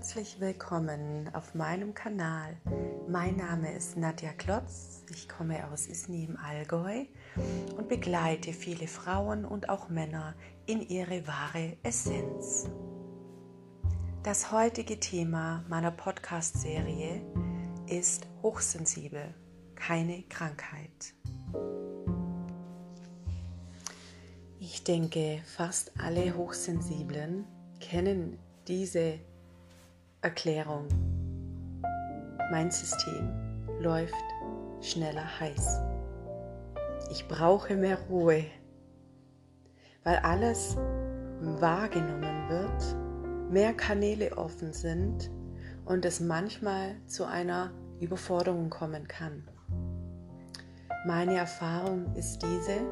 herzlich willkommen auf meinem Kanal. Mein Name ist Nadja Klotz, ich komme aus Isny im Allgäu und begleite viele Frauen und auch Männer in ihre wahre Essenz. Das heutige Thema meiner Podcast-Serie ist hochsensibel, keine Krankheit. Ich denke, fast alle Hochsensiblen kennen diese Erklärung. Mein System läuft schneller heiß. Ich brauche mehr Ruhe, weil alles wahrgenommen wird, mehr Kanäle offen sind und es manchmal zu einer Überforderung kommen kann. Meine Erfahrung ist diese,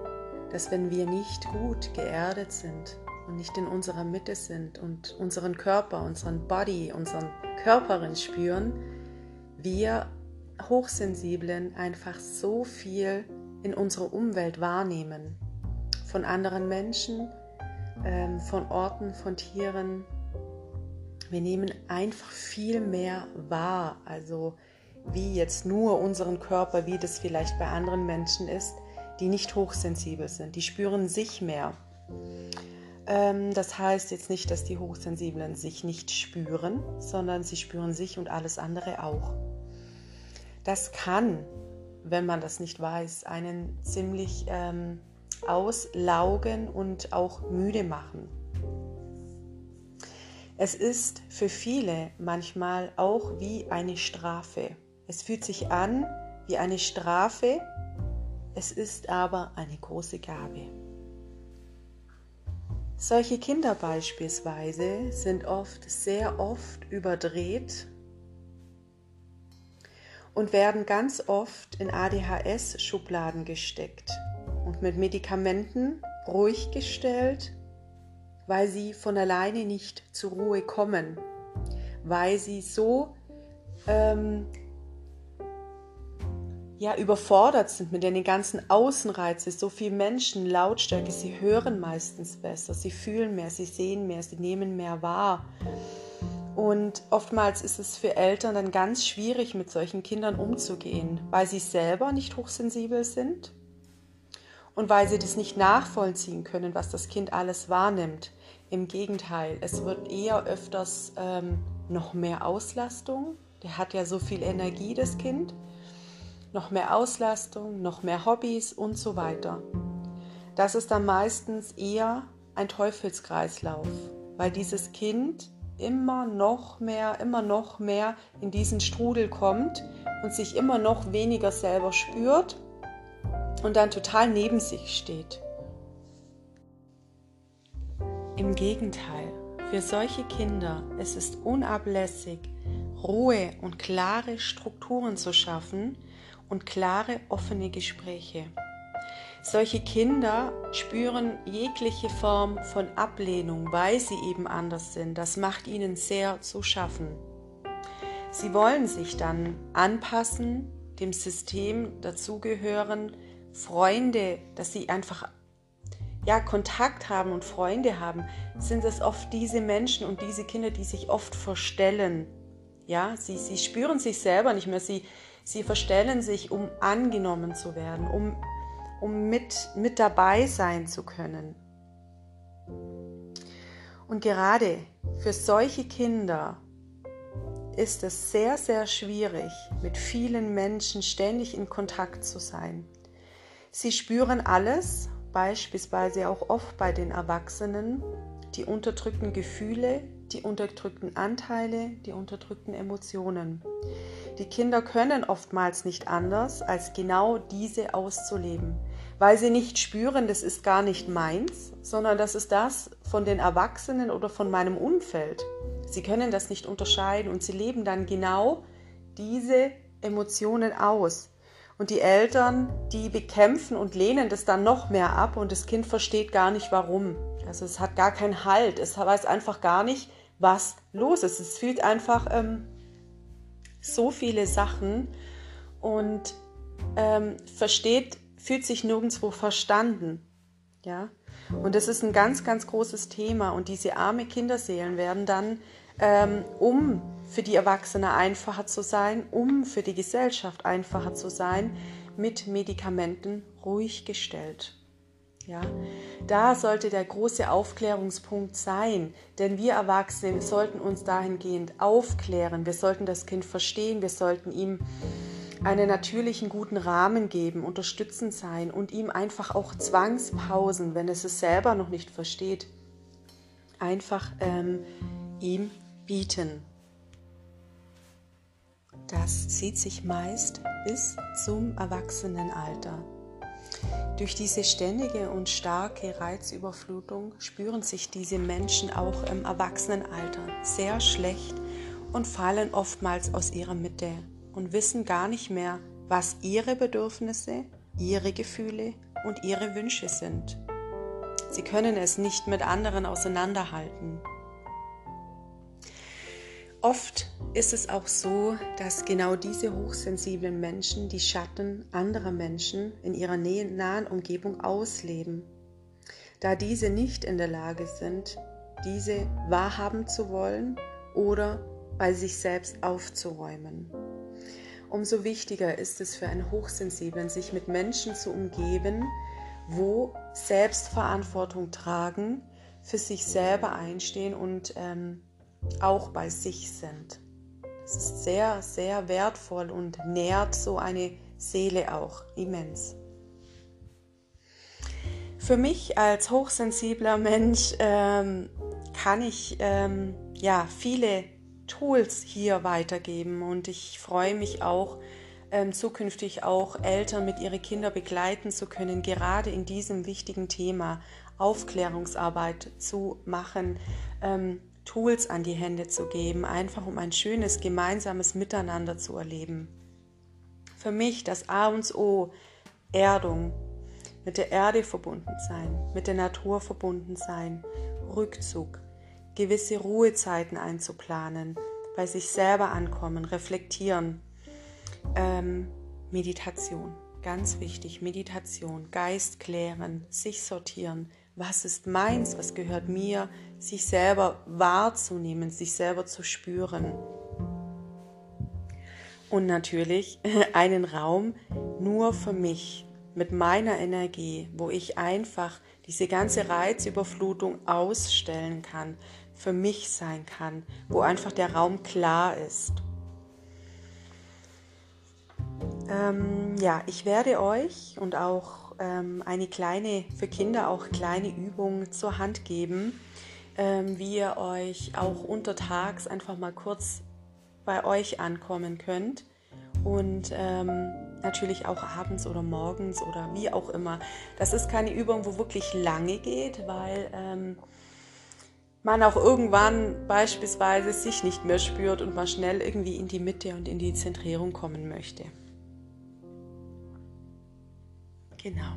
dass wenn wir nicht gut geerdet sind, und nicht in unserer Mitte sind und unseren Körper, unseren Body, unseren Körperin spüren, wir Hochsensiblen einfach so viel in unserer Umwelt wahrnehmen. Von anderen Menschen, ähm, von Orten, von Tieren. Wir nehmen einfach viel mehr wahr. Also wie jetzt nur unseren Körper, wie das vielleicht bei anderen Menschen ist, die nicht hochsensibel sind. Die spüren sich mehr. Ähm, das heißt jetzt nicht, dass die Hochsensiblen sich nicht spüren, sondern sie spüren sich und alles andere auch. Das kann, wenn man das nicht weiß, einen ziemlich ähm, auslaugen und auch müde machen. Es ist für viele manchmal auch wie eine Strafe. Es fühlt sich an wie eine Strafe, es ist aber eine große Gabe. Solche Kinder beispielsweise sind oft sehr oft überdreht und werden ganz oft in ADHS-Schubladen gesteckt und mit Medikamenten ruhig gestellt, weil sie von alleine nicht zur Ruhe kommen, weil sie so ähm, ja überfordert sind mit den ganzen Außenreizen, so viel Menschen, Lautstärke, sie hören meistens besser, sie fühlen mehr, sie sehen mehr, sie nehmen mehr wahr. Und oftmals ist es für Eltern dann ganz schwierig, mit solchen Kindern umzugehen, weil sie selber nicht hochsensibel sind und weil sie das nicht nachvollziehen können, was das Kind alles wahrnimmt. Im Gegenteil, es wird eher öfters ähm, noch mehr Auslastung. Der hat ja so viel Energie, das Kind noch mehr Auslastung, noch mehr Hobbys und so weiter. Das ist dann meistens eher ein Teufelskreislauf, weil dieses Kind immer noch mehr, immer noch mehr in diesen Strudel kommt und sich immer noch weniger selber spürt und dann total neben sich steht. Im Gegenteil, für solche Kinder ist es unablässig, Ruhe und klare Strukturen zu schaffen, und klare, offene Gespräche. Solche Kinder spüren jegliche Form von Ablehnung, weil sie eben anders sind. Das macht ihnen sehr zu schaffen. Sie wollen sich dann anpassen, dem System dazugehören, Freunde, dass sie einfach ja, Kontakt haben und Freunde haben, sind es oft diese Menschen und diese Kinder, die sich oft verstellen. Ja, sie, sie spüren sich selber nicht mehr. Sie, Sie verstellen sich, um angenommen zu werden, um, um mit, mit dabei sein zu können. Und gerade für solche Kinder ist es sehr, sehr schwierig, mit vielen Menschen ständig in Kontakt zu sein. Sie spüren alles, beispielsweise auch oft bei den Erwachsenen, die unterdrückten Gefühle, die unterdrückten Anteile, die unterdrückten Emotionen. Die Kinder können oftmals nicht anders, als genau diese auszuleben, weil sie nicht spüren, das ist gar nicht meins, sondern das ist das von den Erwachsenen oder von meinem Umfeld. Sie können das nicht unterscheiden und sie leben dann genau diese Emotionen aus. Und die Eltern, die bekämpfen und lehnen das dann noch mehr ab und das Kind versteht gar nicht warum. Also es hat gar keinen Halt, es weiß einfach gar nicht, was los ist. Es fühlt einfach ähm, so viele Sachen und ähm, versteht, fühlt sich nirgendwo verstanden. Ja? Und das ist ein ganz, ganz großes Thema. Und diese arme Kinderseelen werden dann ähm, um für die Erwachsene einfacher zu sein, um für die Gesellschaft einfacher zu sein, mit Medikamenten ruhig gestellt. Ja, da sollte der große Aufklärungspunkt sein, denn wir Erwachsene sollten uns dahingehend aufklären, wir sollten das Kind verstehen, wir sollten ihm einen natürlichen guten Rahmen geben, unterstützend sein und ihm einfach auch Zwangspausen, wenn es es selber noch nicht versteht, einfach ähm, ihm bieten. Das zieht sich meist bis zum Erwachsenenalter. Durch diese ständige und starke Reizüberflutung spüren sich diese Menschen auch im Erwachsenenalter sehr schlecht und fallen oftmals aus ihrer Mitte und wissen gar nicht mehr, was ihre Bedürfnisse, ihre Gefühle und ihre Wünsche sind. Sie können es nicht mit anderen auseinanderhalten. Oft ist es auch so, dass genau diese hochsensiblen Menschen die Schatten anderer Menschen in ihrer nahen Umgebung ausleben, da diese nicht in der Lage sind, diese wahrhaben zu wollen oder bei sich selbst aufzuräumen. Umso wichtiger ist es für einen Hochsensiblen, sich mit Menschen zu umgeben, wo Selbstverantwortung tragen, für sich selber einstehen und ähm, auch bei sich sind. Das ist sehr, sehr wertvoll und nährt so eine Seele auch immens. Für mich als hochsensibler Mensch ähm, kann ich ähm, ja viele Tools hier weitergeben und ich freue mich auch ähm, zukünftig auch Eltern mit ihren Kindern begleiten zu können, gerade in diesem wichtigen Thema Aufklärungsarbeit zu machen, ähm, Tools an die Hände zu geben, einfach um ein schönes gemeinsames Miteinander zu erleben. Für mich das A und O, Erdung, mit der Erde verbunden sein, mit der Natur verbunden sein, Rückzug, gewisse Ruhezeiten einzuplanen, bei sich selber ankommen, reflektieren, ähm, Meditation, ganz wichtig, Meditation, Geist klären, sich sortieren, was ist meins, was gehört mir, sich selber wahrzunehmen, sich selber zu spüren. Und natürlich einen Raum nur für mich, mit meiner Energie, wo ich einfach diese ganze Reizüberflutung ausstellen kann, für mich sein kann, wo einfach der Raum klar ist. Ähm, ja, ich werde euch und auch ähm, eine kleine, für Kinder auch kleine Übung zur Hand geben, ähm, wie ihr euch auch untertags einfach mal kurz bei euch ankommen könnt und ähm, natürlich auch abends oder morgens oder wie auch immer. Das ist keine Übung, wo wirklich lange geht, weil ähm, man auch irgendwann beispielsweise sich nicht mehr spürt und mal schnell irgendwie in die Mitte und in die Zentrierung kommen möchte. Genau.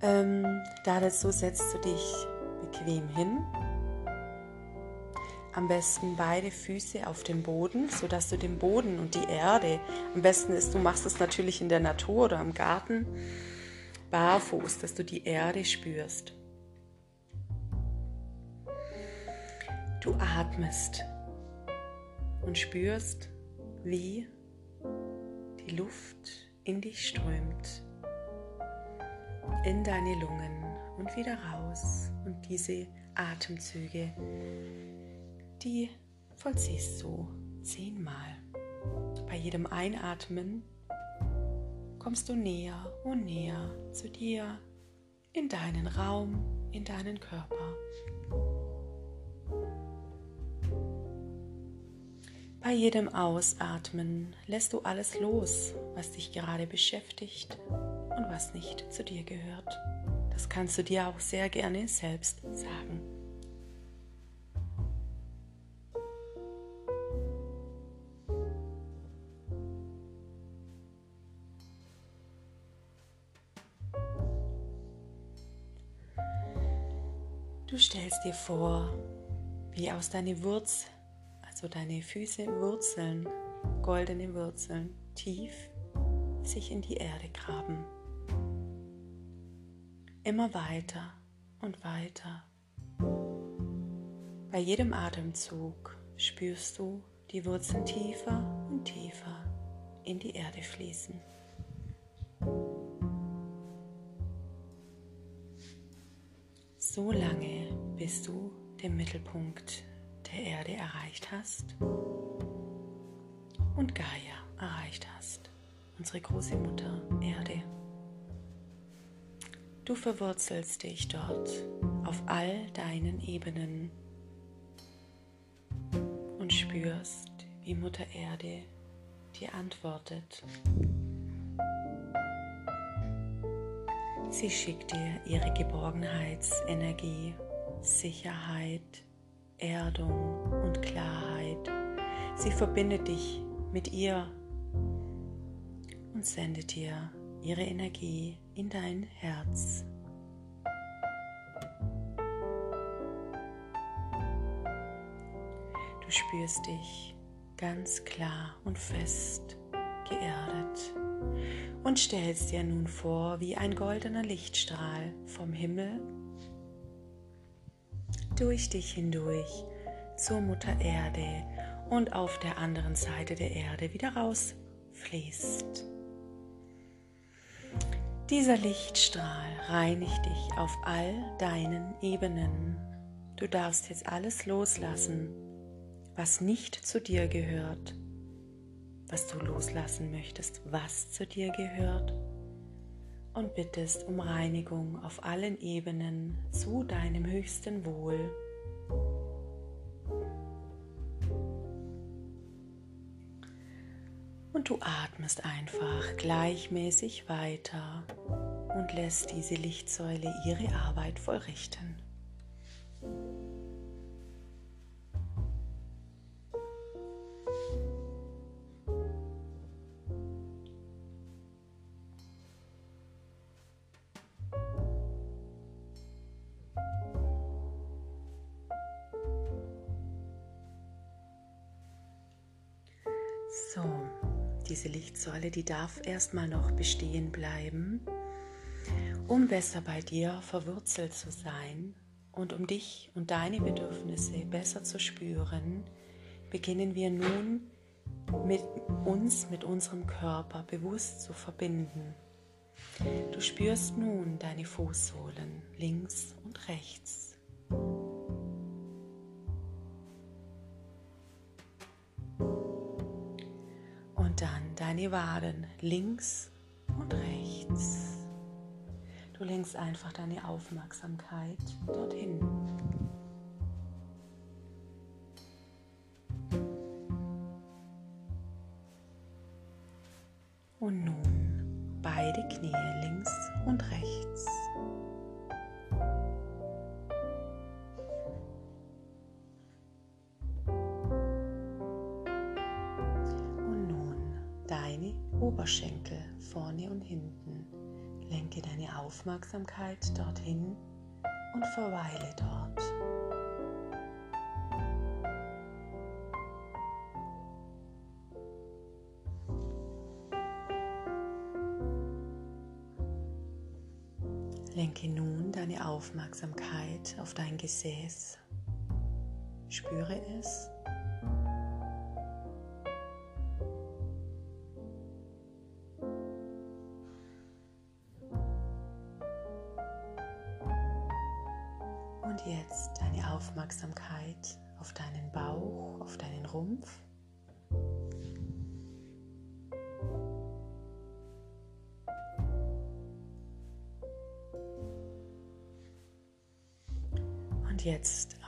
Ähm, dazu setzt du dich bequem hin. Am besten beide Füße auf dem Boden, sodass du den Boden und die Erde, am besten ist, du machst es natürlich in der Natur oder im Garten, barfuß, dass du die Erde spürst. Du atmest und spürst, wie die Luft in dich strömt in deine Lungen und wieder raus. Und diese Atemzüge, die vollziehst du zehnmal. Bei jedem Einatmen kommst du näher und näher zu dir, in deinen Raum, in deinen Körper. Bei jedem Ausatmen lässt du alles los, was dich gerade beschäftigt und was nicht zu dir gehört. Das kannst du dir auch sehr gerne selbst sagen. Stellst dir vor, wie aus deiner Wurz, also deine Füße Wurzeln, goldene Wurzeln, tief sich in die Erde graben immer weiter und weiter. Bei jedem Atemzug spürst du die Wurzeln tiefer und tiefer in die Erde fließen. So lange, bis du den Mittelpunkt der Erde erreicht hast und Gaia erreicht hast, unsere große Mutter Erde. Du verwurzelst dich dort auf all deinen Ebenen und spürst, wie Mutter Erde dir antwortet. Sie schickt dir ihre Geborgenheitsenergie, Sicherheit, Erdung und Klarheit. Sie verbindet dich mit ihr und sendet dir ihre Energie in dein Herz. Du spürst dich ganz klar und fest geerdet und stellst dir nun vor, wie ein goldener Lichtstrahl vom Himmel durch dich hindurch zur Mutter Erde und auf der anderen Seite der Erde wieder rausfließt. Dieser Lichtstrahl reinigt dich auf all deinen Ebenen. Du darfst jetzt alles loslassen, was nicht zu dir gehört, was du loslassen möchtest, was zu dir gehört und bittest um Reinigung auf allen Ebenen zu deinem höchsten Wohl. Und du atmest einfach gleichmäßig weiter und lässt diese Lichtsäule ihre Arbeit vollrichten. Diese Lichtsäule, die darf erstmal noch bestehen bleiben, um besser bei dir verwurzelt zu sein und um dich und deine Bedürfnisse besser zu spüren, beginnen wir nun mit uns, mit unserem Körper bewusst zu verbinden. Du spürst nun deine Fußsohlen links und rechts. Waden links und rechts. Du lenkst einfach deine Aufmerksamkeit dorthin. Oberschenkel vorne und hinten. Lenke deine Aufmerksamkeit dorthin und verweile dort. Lenke nun deine Aufmerksamkeit auf dein Gesäß. Spüre es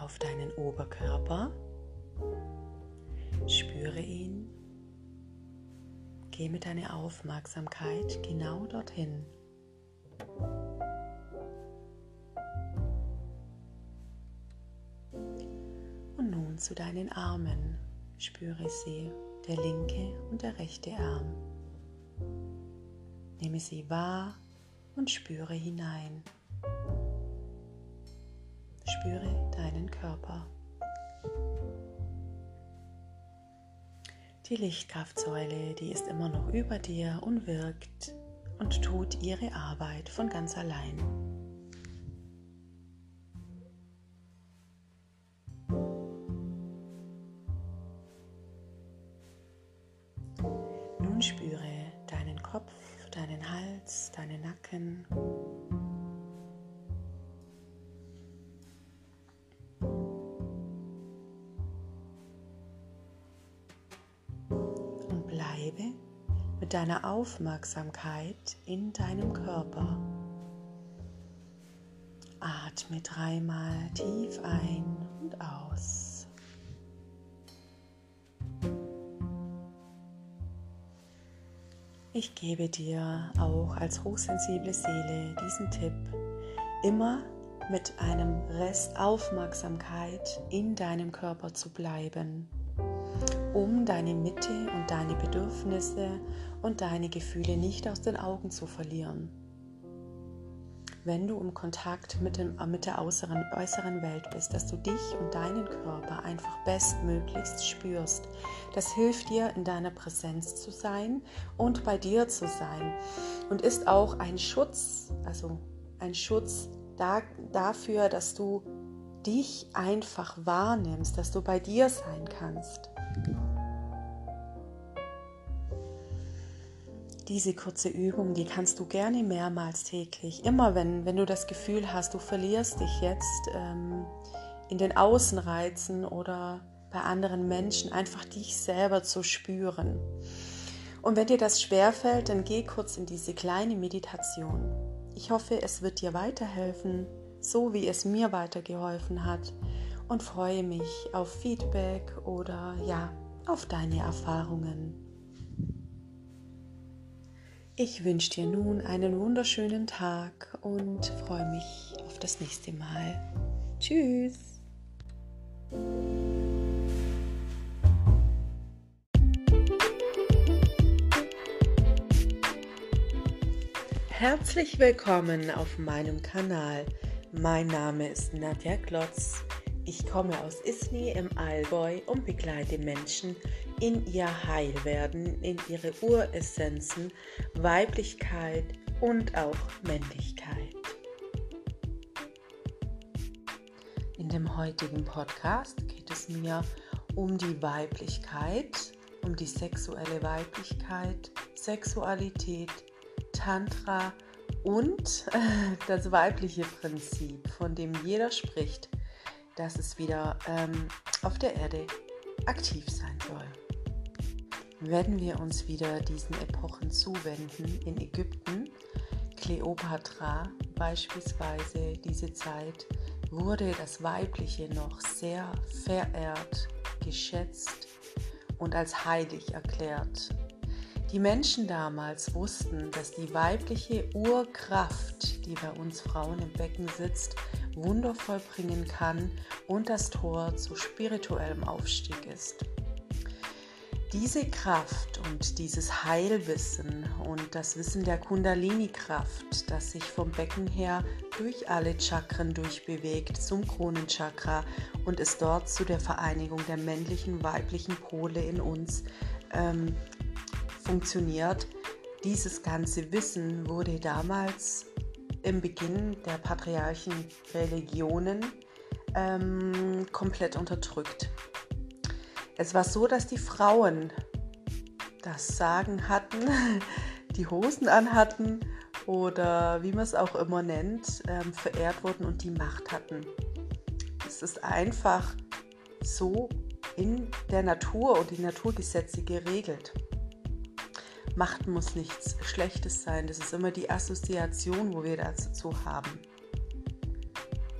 auf deinen Oberkörper. Spüre ihn. Geh mit deiner Aufmerksamkeit genau dorthin. zu deinen Armen. Spüre sie, der linke und der rechte Arm. Nehme sie wahr und spüre hinein. Spüre deinen Körper. Die Lichtkraftsäule, die ist immer noch über dir und wirkt und tut ihre Arbeit von ganz allein. Deiner Aufmerksamkeit in deinem Körper. Atme dreimal tief ein und aus. Ich gebe dir auch als hochsensible Seele diesen Tipp, immer mit einem Rest Aufmerksamkeit in deinem Körper zu bleiben, um deine Mitte und deine Bedürfnisse und deine Gefühle nicht aus den Augen zu verlieren wenn du im Kontakt mit, dem, mit der äußeren, äußeren Welt bist, dass du dich und deinen Körper einfach bestmöglichst spürst. Das hilft dir, in deiner Präsenz zu sein und bei dir zu sein und ist auch ein Schutz, also ein Schutz da, dafür, dass du dich einfach wahrnimmst, dass du bei dir sein kannst. Diese kurze Übung, die kannst du gerne mehrmals täglich. Immer wenn, wenn du das Gefühl hast, du verlierst dich jetzt ähm, in den Außenreizen oder bei anderen Menschen, einfach dich selber zu spüren. Und wenn dir das schwerfällt, dann geh kurz in diese kleine Meditation. Ich hoffe, es wird dir weiterhelfen, so wie es mir weitergeholfen hat und freue mich auf Feedback oder ja, auf deine Erfahrungen. Ich wünsche dir nun einen wunderschönen Tag und freue mich auf das nächste Mal. Tschüss! Herzlich willkommen auf meinem Kanal. Mein Name ist Nadja Klotz. Ich komme aus Isny im Allgäu und begleite Menschen in ihr Heilwerden, in ihre Uressenzen, Weiblichkeit und auch Männlichkeit. In dem heutigen Podcast geht es mir um die Weiblichkeit, um die sexuelle Weiblichkeit, Sexualität, Tantra und das weibliche Prinzip, von dem jeder spricht, dass es wieder ähm, auf der Erde aktiv sein soll werden wir uns wieder diesen Epochen zuwenden. In Ägypten, Kleopatra beispielsweise, diese Zeit, wurde das Weibliche noch sehr verehrt, geschätzt und als heilig erklärt. Die Menschen damals wussten, dass die weibliche Urkraft, die bei uns Frauen im Becken sitzt, Wunder vollbringen kann und das Tor zu spirituellem Aufstieg ist. Diese Kraft und dieses Heilwissen und das Wissen der Kundalini-Kraft, das sich vom Becken her durch alle Chakren durchbewegt zum Kronenchakra und es dort zu der Vereinigung der männlichen, weiblichen Pole in uns ähm, funktioniert. Dieses ganze Wissen wurde damals im Beginn der patriarchen Religionen ähm, komplett unterdrückt. Es war so, dass die Frauen das Sagen hatten, die Hosen anhatten oder wie man es auch immer nennt, ähm, verehrt wurden und die Macht hatten. Es ist einfach so in der Natur und die Naturgesetze geregelt. Macht muss nichts Schlechtes sein. Das ist immer die Assoziation, wo wir dazu haben.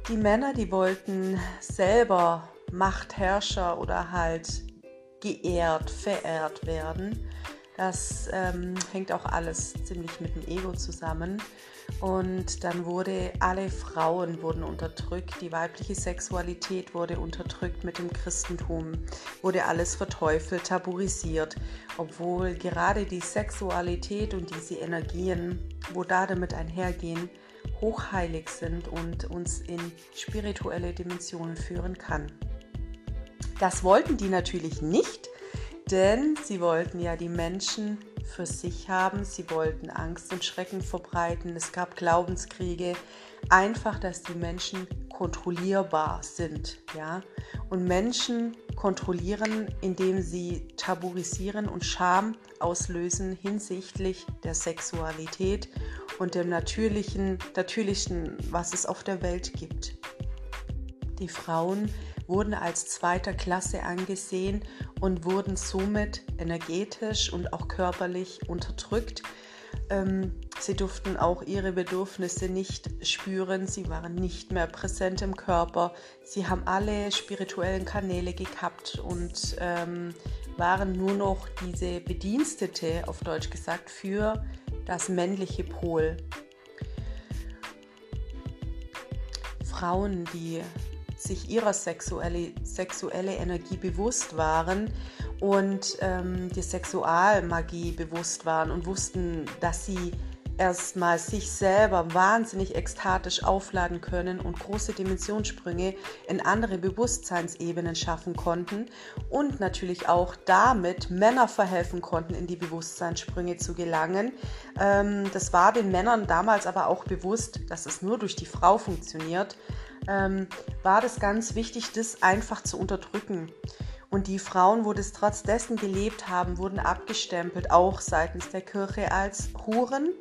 Die Männer, die wollten selber Machtherrscher oder halt geehrt, verehrt werden. Das ähm, hängt auch alles ziemlich mit dem Ego zusammen. Und dann wurde alle Frauen wurden unterdrückt, die weibliche Sexualität wurde unterdrückt mit dem Christentum, wurde alles verteufelt, tabuisiert, obwohl gerade die Sexualität und diese Energien, wo da damit einhergehen, hochheilig sind und uns in spirituelle Dimensionen führen kann. Das wollten die natürlich nicht, denn sie wollten ja die Menschen für sich haben. Sie wollten Angst und Schrecken verbreiten. Es gab Glaubenskriege. Einfach, dass die Menschen kontrollierbar sind, ja. Und Menschen kontrollieren, indem sie tabuisieren und Scham auslösen hinsichtlich der Sexualität und dem natürlichen, natürlichen, was es auf der Welt gibt. Die Frauen wurden als zweiter Klasse angesehen und wurden somit energetisch und auch körperlich unterdrückt. Ähm, sie durften auch ihre Bedürfnisse nicht spüren, sie waren nicht mehr präsent im Körper, sie haben alle spirituellen Kanäle gekappt und ähm, waren nur noch diese Bedienstete, auf Deutsch gesagt, für das männliche Pol. Frauen, die sich ihrer sexuelle, sexuelle Energie bewusst waren und ähm, die Sexualmagie bewusst waren und wussten, dass sie erstmal sich selber wahnsinnig ekstatisch aufladen können und große Dimensionssprünge in andere Bewusstseinsebenen schaffen konnten und natürlich auch damit Männer verhelfen konnten, in die Bewusstseinssprünge zu gelangen. Ähm, das war den Männern damals aber auch bewusst, dass es nur durch die Frau funktioniert. Ähm, war das ganz wichtig, das einfach zu unterdrücken. Und die Frauen, wo das trotz dessen gelebt haben, wurden abgestempelt, auch seitens der Kirche als Huren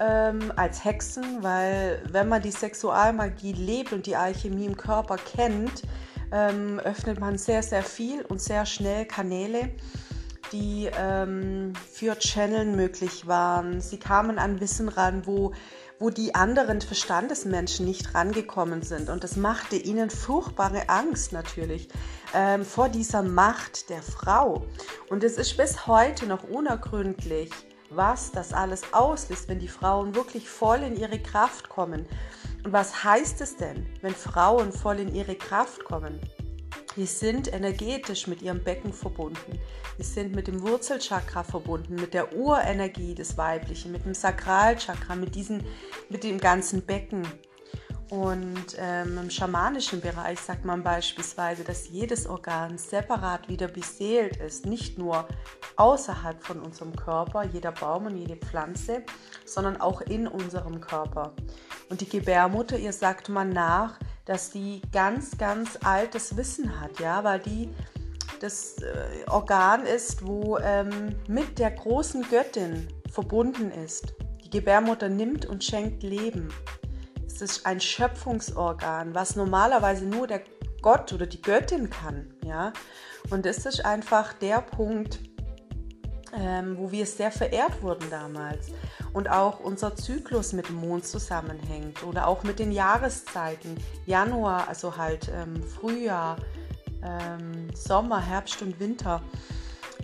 ähm, als Hexen, weil wenn man die Sexualmagie lebt und die Alchemie im Körper kennt, ähm, öffnet man sehr, sehr viel und sehr schnell Kanäle, die ähm, für Channeln möglich waren. Sie kamen an Wissen ran, wo, wo die anderen Verstandesmenschen nicht rangekommen sind. Und das machte ihnen furchtbare Angst natürlich ähm, vor dieser Macht der Frau. Und es ist bis heute noch unergründlich, was das alles auslöst, wenn die Frauen wirklich voll in ihre Kraft kommen. Und was heißt es denn, wenn Frauen voll in ihre Kraft kommen? Die sind energetisch mit ihrem Becken verbunden. Die sind mit dem Wurzelchakra verbunden, mit der Urenergie des Weiblichen, mit dem Sakralchakra, mit, diesen, mit dem ganzen Becken. Und ähm, im schamanischen Bereich sagt man beispielsweise, dass jedes Organ separat wieder beseelt ist, nicht nur außerhalb von unserem Körper, jeder Baum und jede Pflanze, sondern auch in unserem Körper. Und die Gebärmutter, ihr sagt man nach, dass die ganz, ganz altes Wissen hat, ja, weil die das äh, Organ ist, wo ähm, mit der großen Göttin verbunden ist. Die Gebärmutter nimmt und schenkt Leben. Es ist ein Schöpfungsorgan, was normalerweise nur der Gott oder die Göttin kann. Ja? Und es ist einfach der Punkt, ähm, wo wir sehr verehrt wurden damals. Und auch unser Zyklus mit dem Mond zusammenhängt oder auch mit den Jahreszeiten. Januar, also halt ähm, Frühjahr, ähm, Sommer, Herbst und Winter.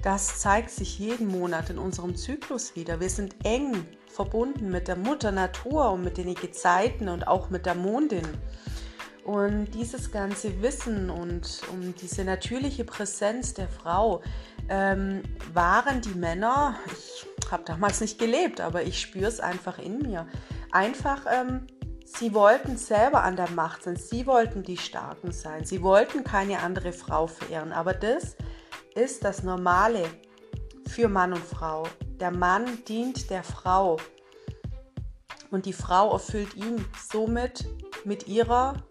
Das zeigt sich jeden Monat in unserem Zyklus wieder. Wir sind eng verbunden mit der Mutter Natur und mit den Gezeiten und auch mit der Mondin. Und dieses ganze Wissen und um diese natürliche Präsenz der Frau ähm, waren die Männer, ich habe damals nicht gelebt, aber ich spüre es einfach in mir, einfach, ähm, sie wollten selber an der Macht sein, sie wollten die Starken sein, sie wollten keine andere Frau verehren, aber das ist das Normale für Mann und Frau. Der Mann dient der Frau und die Frau erfüllt ihn somit mit ihrer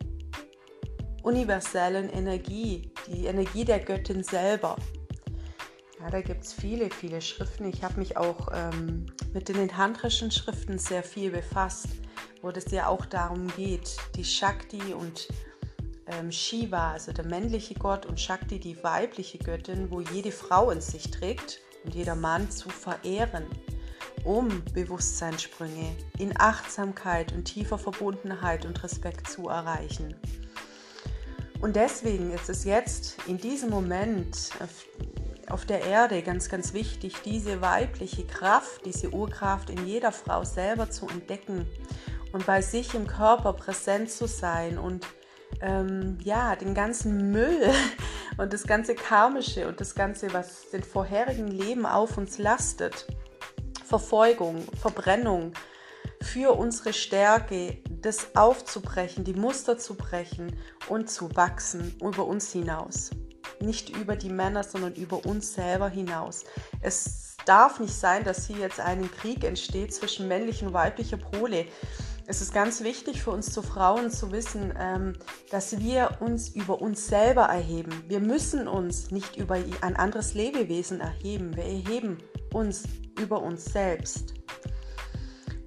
universellen Energie, die Energie der Göttin selber. Ja, da gibt es viele, viele Schriften. Ich habe mich auch ähm, mit den tantrischen Schriften sehr viel befasst, wo es ja auch darum geht, die Shakti und ähm, Shiva, also der männliche Gott, und Shakti, die weibliche Göttin, wo jede Frau in sich trägt und jeder Mann zu verehren, um Bewusstseinssprünge in Achtsamkeit und tiefer Verbundenheit und Respekt zu erreichen. Und deswegen ist es jetzt in diesem Moment auf der Erde ganz, ganz wichtig, diese weibliche Kraft, diese Urkraft in jeder Frau selber zu entdecken und bei sich im Körper präsent zu sein und ähm, ja, den ganzen Müll und das ganze Karmische und das Ganze, was den vorherigen Leben auf uns lastet, Verfolgung, Verbrennung, für unsere Stärke, das aufzubrechen, die Muster zu brechen und zu wachsen über uns hinaus. Nicht über die Männer, sondern über uns selber hinaus. Es darf nicht sein, dass hier jetzt ein Krieg entsteht zwischen männlichen und weiblicher Pole. Es ist ganz wichtig für uns zu Frauen zu wissen, ähm, dass wir uns über uns selber erheben. Wir müssen uns nicht über ein anderes Lebewesen erheben. Wir erheben uns über uns selbst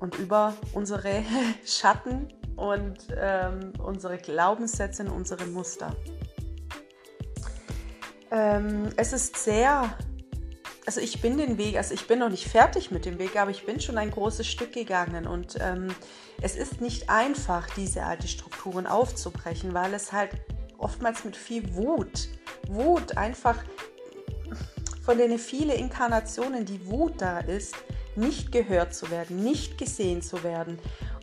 und über unsere Schatten, und ähm, unsere Glaubenssätze und unsere Muster. Ähm, es ist sehr, also ich bin den Weg, also ich bin noch nicht fertig mit dem Weg, aber ich bin schon ein großes Stück gegangen. Und ähm, es ist nicht einfach, diese alten Strukturen aufzubrechen, weil es halt oftmals mit viel Wut, Wut einfach von denen viele Inkarnationen die Wut da ist, nicht gehört zu werden, nicht gesehen zu werden,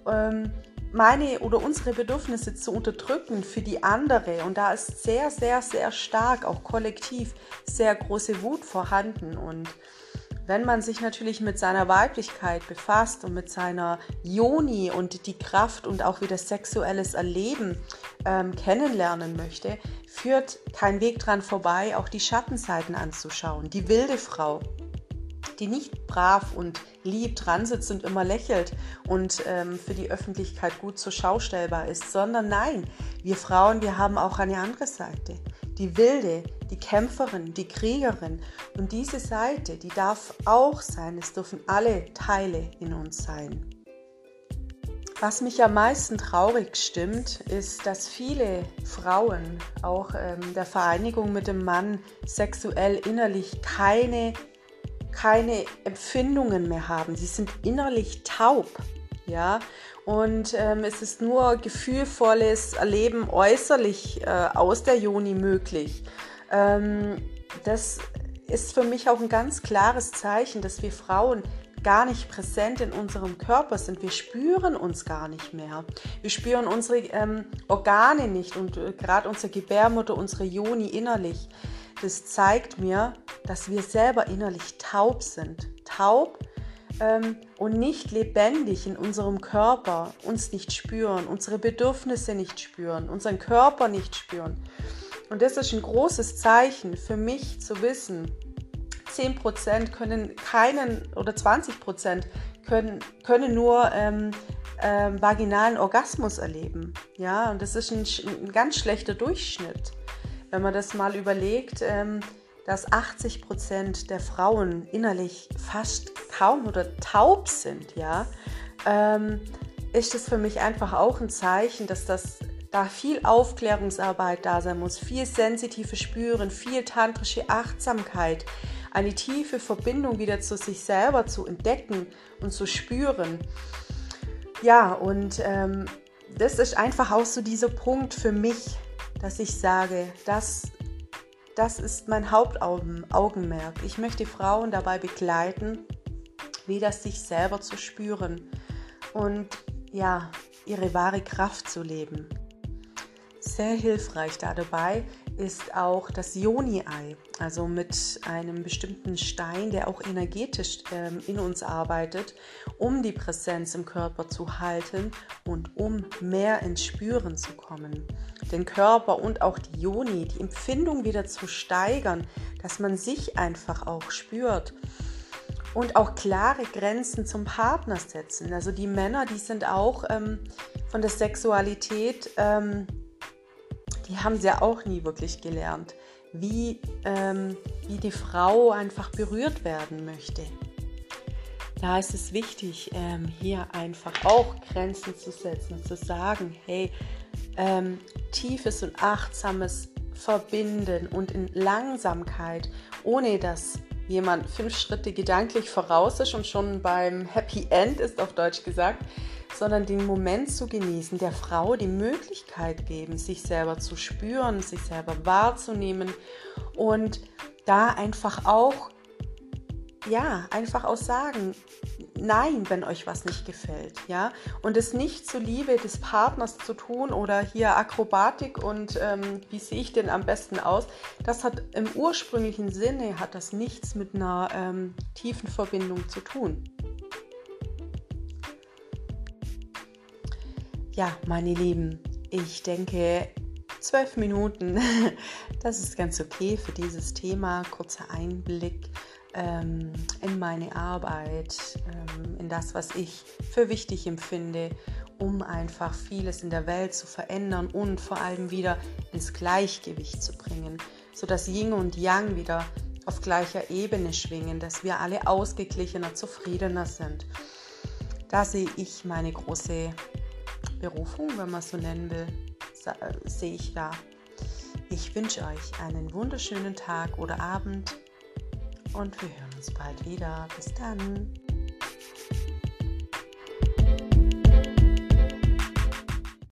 ähm, meine oder unsere Bedürfnisse zu unterdrücken für die andere. Und da ist sehr, sehr, sehr stark, auch kollektiv, sehr große Wut vorhanden. Und wenn man sich natürlich mit seiner Weiblichkeit befasst und mit seiner Joni und die Kraft und auch wieder sexuelles Erleben ähm, kennenlernen möchte, führt kein Weg dran vorbei, auch die Schattenseiten anzuschauen. Die wilde Frau, die nicht brav und lieb dran sitzt und immer lächelt und ähm, für die Öffentlichkeit gut zur Schau stellbar ist, sondern nein, wir Frauen, wir haben auch eine andere Seite. Die wilde, die Kämpferin, die Kriegerin. Und diese Seite, die darf auch sein. Es dürfen alle Teile in uns sein. Was mich am meisten traurig stimmt, ist, dass viele Frauen auch ähm, der Vereinigung mit dem Mann sexuell innerlich keine keine Empfindungen mehr haben. Sie sind innerlich taub. Ja, und ähm, es ist nur gefühlvolles Erleben äußerlich äh, aus der Joni möglich. Ähm, das ist für mich auch ein ganz klares Zeichen, dass wir Frauen gar nicht präsent in unserem Körper sind. Wir spüren uns gar nicht mehr. Wir spüren unsere ähm, Organe nicht und äh, gerade unsere Gebärmutter, unsere Joni innerlich das zeigt mir, dass wir selber innerlich taub sind. Taub ähm, und nicht lebendig in unserem Körper, uns nicht spüren, unsere Bedürfnisse nicht spüren, unseren Körper nicht spüren. Und das ist ein großes Zeichen für mich zu wissen, 10% können keinen oder 20% können, können nur ähm, ähm, vaginalen Orgasmus erleben. Ja, und das ist ein, ein ganz schlechter Durchschnitt wenn man das mal überlegt, ähm, dass 80 Prozent der Frauen innerlich fast kaum oder taub sind, ja, ähm, ist es für mich einfach auch ein Zeichen, dass das da viel Aufklärungsarbeit da sein muss, viel sensitive Spüren, viel tantrische Achtsamkeit, eine tiefe Verbindung wieder zu sich selber zu entdecken und zu spüren. Ja, und ähm, das ist einfach auch so dieser Punkt für mich, dass ich sage, das, das ist mein Hauptaugenmerk. Ich möchte Frauen dabei begleiten, wieder sich selber zu spüren und ja, ihre wahre Kraft zu leben. Sehr hilfreich da dabei ist auch das Joni-Ei, also mit einem bestimmten Stein, der auch energetisch ähm, in uns arbeitet, um die Präsenz im Körper zu halten und um mehr ins Spüren zu kommen. Den Körper und auch die Joni, die Empfindung wieder zu steigern, dass man sich einfach auch spürt und auch klare Grenzen zum Partner setzen. Also die Männer, die sind auch ähm, von der Sexualität ähm, die haben sie ja auch nie wirklich gelernt, wie, ähm, wie die Frau einfach berührt werden möchte. Da ist es wichtig, ähm, hier einfach auch Grenzen zu setzen zu sagen, hey, ähm, tiefes und achtsames Verbinden und in Langsamkeit, ohne dass jemand fünf Schritte gedanklich voraus ist und schon beim Happy End ist, auf Deutsch gesagt, sondern den Moment zu genießen, der Frau die Möglichkeit geben, sich selber zu spüren, sich selber wahrzunehmen und da einfach auch, ja, einfach auch sagen, nein, wenn euch was nicht gefällt, ja, und es nicht zur Liebe des Partners zu tun oder hier Akrobatik und ähm, wie sehe ich denn am besten aus, das hat im ursprünglichen Sinne hat das nichts mit einer ähm, tiefen Verbindung zu tun. Ja, meine Lieben, ich denke, zwölf Minuten, das ist ganz okay für dieses Thema. Kurzer Einblick ähm, in meine Arbeit, ähm, in das, was ich für wichtig empfinde, um einfach vieles in der Welt zu verändern und vor allem wieder ins Gleichgewicht zu bringen, sodass Yin und Yang wieder auf gleicher Ebene schwingen, dass wir alle ausgeglichener, zufriedener sind. Da sehe ich meine große Berufung, wenn man so nennen will, sehe ich da. Ich wünsche euch einen wunderschönen Tag oder Abend und wir hören uns bald wieder. Bis dann.